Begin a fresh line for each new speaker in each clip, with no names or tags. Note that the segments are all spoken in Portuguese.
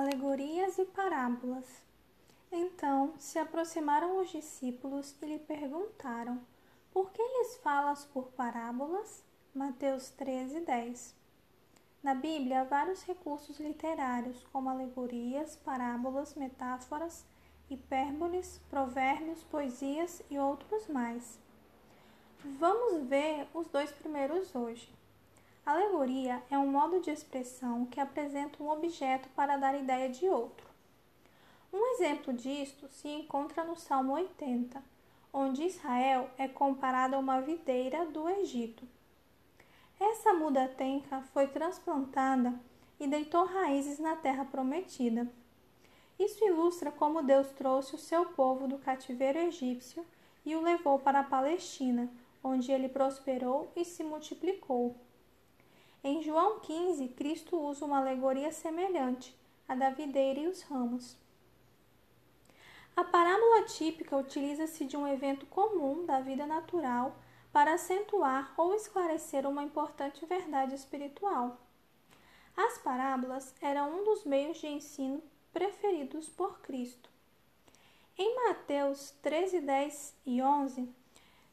Alegorias e parábolas. Então se aproximaram os discípulos e lhe perguntaram: Por que lhes falas por parábolas? Mateus 13, 10. Na Bíblia há vários recursos literários, como alegorias, parábolas, metáforas, hipérboles, provérbios, poesias e outros mais. Vamos ver os dois primeiros hoje. Alegoria é um modo de expressão que apresenta um objeto para dar ideia de outro. Um exemplo disto se encontra no Salmo 80, onde Israel é comparado a uma videira do Egito. Essa muda tenca foi transplantada e deitou raízes na terra prometida. Isso ilustra como Deus trouxe o seu povo do cativeiro egípcio e o levou para a Palestina, onde ele prosperou e se multiplicou. Em João 15, Cristo usa uma alegoria semelhante, a da videira e os ramos. A parábola típica utiliza-se de um evento comum da vida natural para acentuar ou esclarecer uma importante verdade espiritual. As parábolas eram um dos meios de ensino preferidos por Cristo. Em Mateus 13, 10 e 11,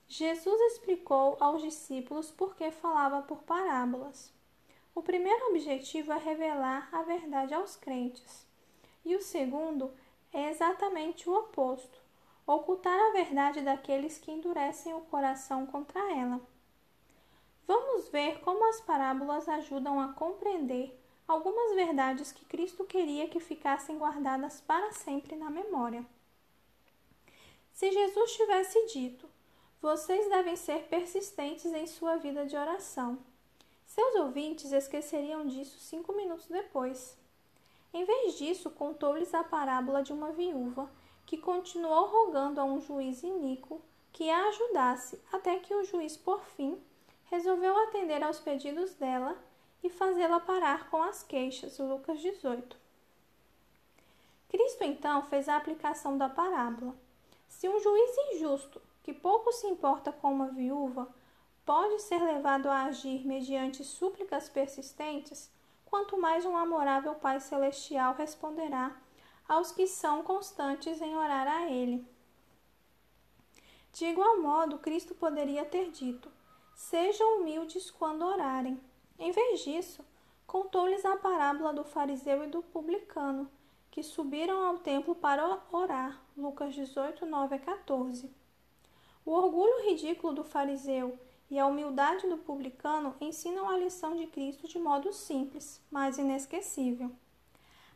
Jesus explicou aos discípulos por que falava por parábolas. O primeiro objetivo é revelar a verdade aos crentes, e o segundo é exatamente o oposto ocultar a verdade daqueles que endurecem o coração contra ela. Vamos ver como as parábolas ajudam a compreender algumas verdades que Cristo queria que ficassem guardadas para sempre na memória. Se Jesus tivesse dito: Vocês devem ser persistentes em sua vida de oração seus ouvintes esqueceriam disso cinco minutos depois. Em vez disso, contou-lhes a parábola de uma viúva que continuou rogando a um juiz iníquo que a ajudasse, até que o juiz, por fim, resolveu atender aos pedidos dela e fazê-la parar com as queixas. Lucas 18. Cristo então fez a aplicação da parábola. Se um juiz injusto, que pouco se importa com uma viúva, pode ser levado a agir mediante súplicas persistentes, quanto mais um amorável Pai Celestial responderá aos que são constantes em orar a Ele. De igual modo, Cristo poderia ter dito: Sejam humildes quando orarem. Em vez disso, contou-lhes a parábola do fariseu e do publicano, que subiram ao templo para orar. Lucas 18, 9 a 14. O orgulho ridículo do fariseu e a humildade do publicano ensinam a lição de Cristo de modo simples, mas inesquecível.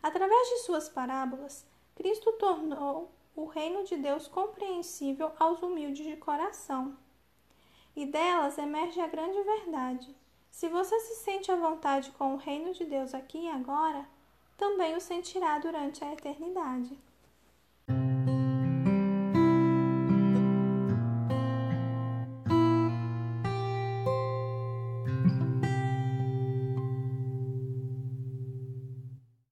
Através de suas parábolas, Cristo tornou o reino de Deus compreensível aos humildes de coração. E delas emerge a grande verdade. Se você se sente à vontade com o reino de Deus aqui e agora, também o sentirá durante a eternidade.